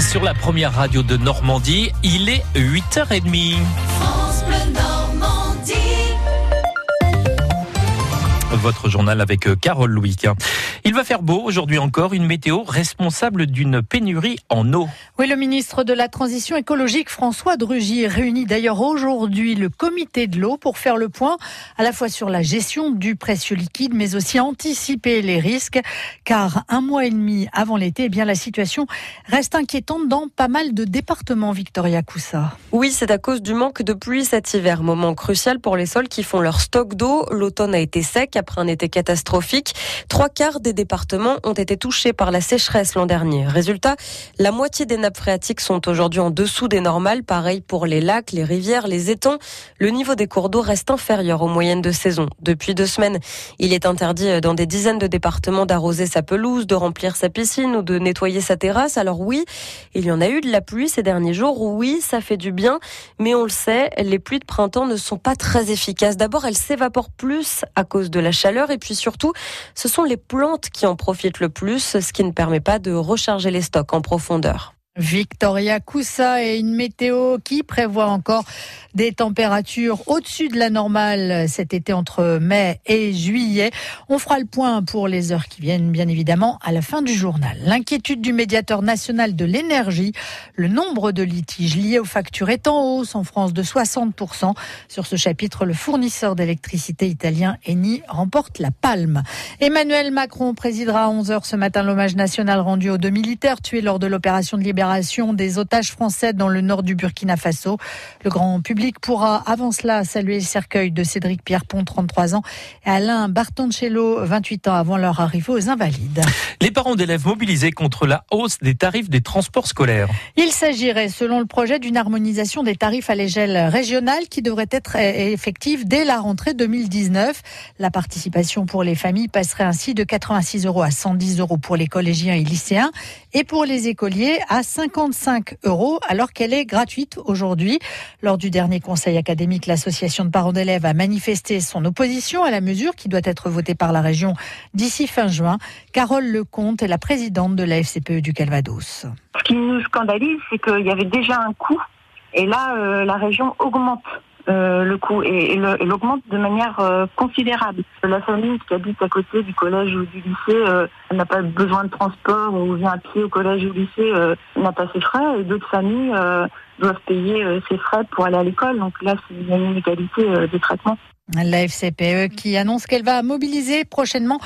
sur la première radio de Normandie. Il est 8h30. France Bleu Normandie. Votre journal avec euh, Carole Louis. Il va faire beau aujourd'hui encore, une météo responsable d'une pénurie en eau. Oui, le ministre de la Transition écologique, François Drugy, réunit d'ailleurs aujourd'hui le comité de l'eau pour faire le point à la fois sur la gestion du précieux liquide, mais aussi anticiper les risques, car un mois et demi avant l'été, eh bien la situation reste inquiétante dans pas mal de départements, Victoria Coussa. Oui, c'est à cause du manque de pluie cet hiver, moment crucial pour les sols qui font leur stock d'eau. L'automne a été sec après un été catastrophique. Trois quarts des départements ont été touchés par la sécheresse l'an dernier. Résultat, la moitié des nappes phréatiques sont aujourd'hui en dessous des normales. Pareil pour les lacs, les rivières, les étangs. Le niveau des cours d'eau reste inférieur aux moyennes de saison. Depuis deux semaines, il est interdit dans des dizaines de départements d'arroser sa pelouse, de remplir sa piscine ou de nettoyer sa terrasse. Alors oui, il y en a eu de la pluie ces derniers jours. Oui, ça fait du bien. Mais on le sait, les pluies de printemps ne sont pas très efficaces. D'abord, elles s'évaporent plus à cause de la chaleur et puis surtout, ce sont les plantes qui en profitent le plus, ce qui ne permet pas de recharger les stocks en profondeur. Victoria Coussa et une météo qui prévoit encore des températures au-dessus de la normale cet été entre mai et juillet. On fera le point pour les heures qui viennent, bien évidemment, à la fin du journal. L'inquiétude du médiateur national de l'énergie, le nombre de litiges liés aux factures est en hausse en France de 60%. Sur ce chapitre, le fournisseur d'électricité italien Eni remporte la palme. Emmanuel Macron présidera à 11h ce matin l'hommage national rendu aux deux militaires tués lors de l'opération de libération des otages français dans le nord du Burkina Faso. Le grand public pourra avant cela saluer le cercueil de Cédric Pierrepont, 33 ans, et Alain Bartoncello, 28 ans avant leur arrivée aux Invalides. Les parents d'élèves mobilisés contre la hausse des tarifs des transports scolaires. Il s'agirait, selon le projet, d'une harmonisation des tarifs à l'échelle régionale qui devrait être effective dès la rentrée 2019. La participation pour les familles passerait ainsi de 86 euros à 110 euros pour les collégiens et lycéens et pour les écoliers à 55 euros alors qu'elle est gratuite aujourd'hui. Lors du dernier conseil académique, l'association de parents d'élèves a manifesté son opposition à la mesure qui doit être votée par la région d'ici fin juin. Carole Lecomte est la présidente de la FCPE du Calvados. Ce qui nous scandalise, c'est qu'il y avait déjà un coût et là, euh, la région augmente. Euh, le coût et, et l'augmente de manière euh, considérable. La famille qui habite à côté du collège ou du lycée euh, n'a pas besoin de transport ou vient à pied au collège ou au lycée n'a pas ses frais et d'autres familles doivent payer ses frais pour aller à l'école. Donc là, c'est une inégalité de traitement. La FCPE qui annonce qu'elle va mobiliser prochainement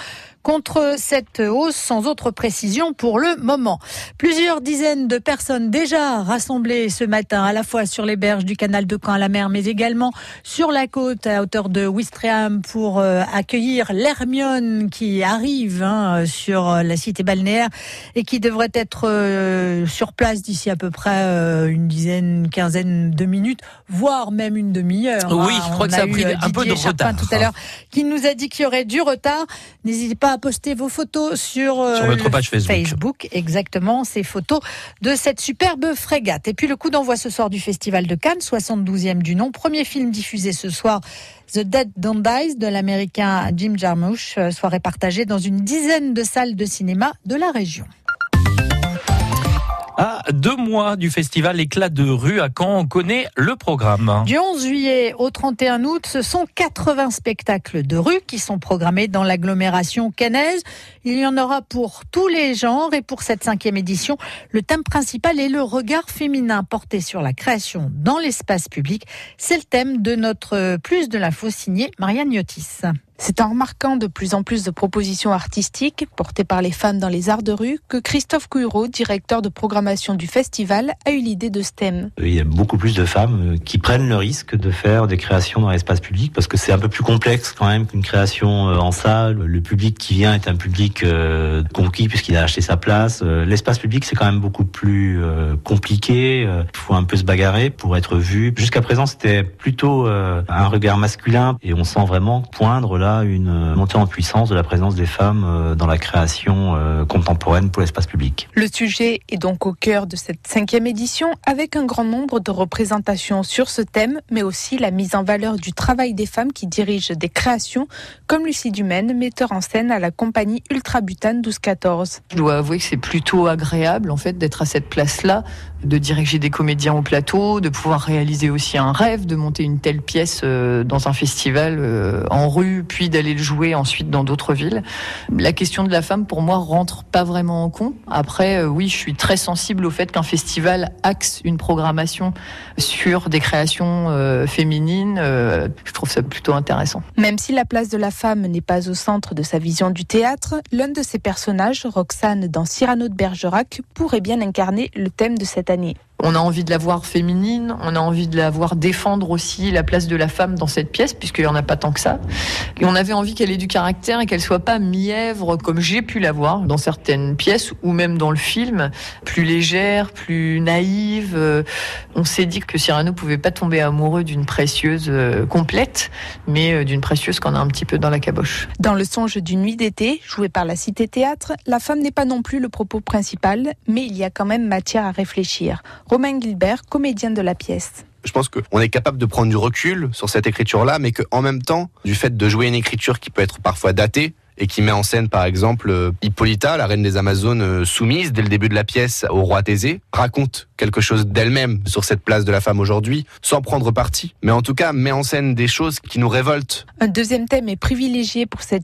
contre cette hausse sans autre précision pour le moment. Plusieurs dizaines de personnes déjà rassemblées ce matin à la fois sur les berges du canal de Caen à la mer mais également sur la côte à hauteur de Ouistreham pour euh, accueillir l'Hermione qui arrive hein, sur la cité balnéaire et qui devrait être euh, sur place d'ici à peu près euh, une dizaine, une quinzaine de minutes, voire même une demi-heure. Oui, je crois que ça a pris un peu de retard. tout à l'heure qui nous a dit qu'il y aurait du retard. N'hésitez pas à poster vos photos sur, euh, notre page Facebook. Facebook. Exactement, ces photos de cette superbe frégate. Et puis le coup d'envoi ce soir du Festival de Cannes, 72e du nom. Premier film diffusé ce soir, The Dead Don't de l'américain Jim Jarmusch, euh, soirée partagée dans une dizaine de salles de cinéma de la région. À deux mois du festival Éclat de rue à Caen, on connaît le programme. Du 11 juillet au 31 août, ce sont 80 spectacles de rue qui sont programmés dans l'agglomération cannaise. Il y en aura pour tous les genres et pour cette cinquième édition, le thème principal est le regard féminin porté sur la création dans l'espace public. C'est le thème de notre Plus de l'info signé Marianne Yotis. C'est en remarquant de plus en plus de propositions artistiques portées par les femmes dans les arts de rue que Christophe Couillereau, directeur de programmation du festival, a eu l'idée de ce thème. Il y a beaucoup plus de femmes euh, qui prennent le risque de faire des créations dans l'espace public parce que c'est un peu plus complexe quand même qu'une création euh, en salle. Le public qui vient est un public euh, conquis puisqu'il a acheté sa place. L'espace public c'est quand même beaucoup plus compliqué. Il faut un peu se bagarrer pour être vu. Jusqu'à présent c'était plutôt un regard masculin et on sent vraiment poindre là a une montée en puissance de la présence des femmes dans la création contemporaine pour l'espace public. Le sujet est donc au cœur de cette cinquième édition avec un grand nombre de représentations sur ce thème, mais aussi la mise en valeur du travail des femmes qui dirigent des créations, comme Lucie Dumaine, metteur en scène à la compagnie Ultra Butane 1214. Je dois avouer que c'est plutôt agréable en fait d'être à cette place-là, de diriger des comédiens au plateau, de pouvoir réaliser aussi un rêve, de monter une telle pièce euh, dans un festival euh, en rue, puis d'aller le jouer ensuite dans d'autres villes. La question de la femme, pour moi, rentre pas vraiment en compte. Après, euh, oui, je suis très sensible au fait qu'un festival axe une programmation sur des créations féminines. Je trouve ça plutôt intéressant. Même si la place de la femme n'est pas au centre de sa vision du théâtre, l'un de ses personnages, Roxane dans Cyrano de Bergerac, pourrait bien incarner le thème de cette année. On a envie de la voir féminine, on a envie de la voir défendre aussi la place de la femme dans cette pièce, puisqu'il n'y en a pas tant que ça. Et on avait envie qu'elle ait du caractère et qu'elle soit pas mièvre comme j'ai pu la voir dans certaines pièces ou même dans le film, plus légère, plus naïve. On s'est dit que Cyrano pouvait pas tomber amoureux d'une précieuse euh, complète, mais euh, d'une précieuse qu'on a un petit peu dans la caboche. Dans le songe d'une nuit d'été, joué par la Cité Théâtre, la femme n'est pas non plus le propos principal, mais il y a quand même matière à réfléchir. Romain Gilbert, comédien de la pièce. Je pense qu'on est capable de prendre du recul sur cette écriture-là, mais qu'en même temps, du fait de jouer une écriture qui peut être parfois datée, et qui met en scène par exemple euh, Hippolyta, la reine des Amazones euh, soumise dès le début de la pièce au roi Thésée, raconte quelque chose d'elle-même sur cette place de la femme aujourd'hui, sans prendre parti, mais en tout cas met en scène des choses qui nous révoltent. Un deuxième thème est privilégié pour cette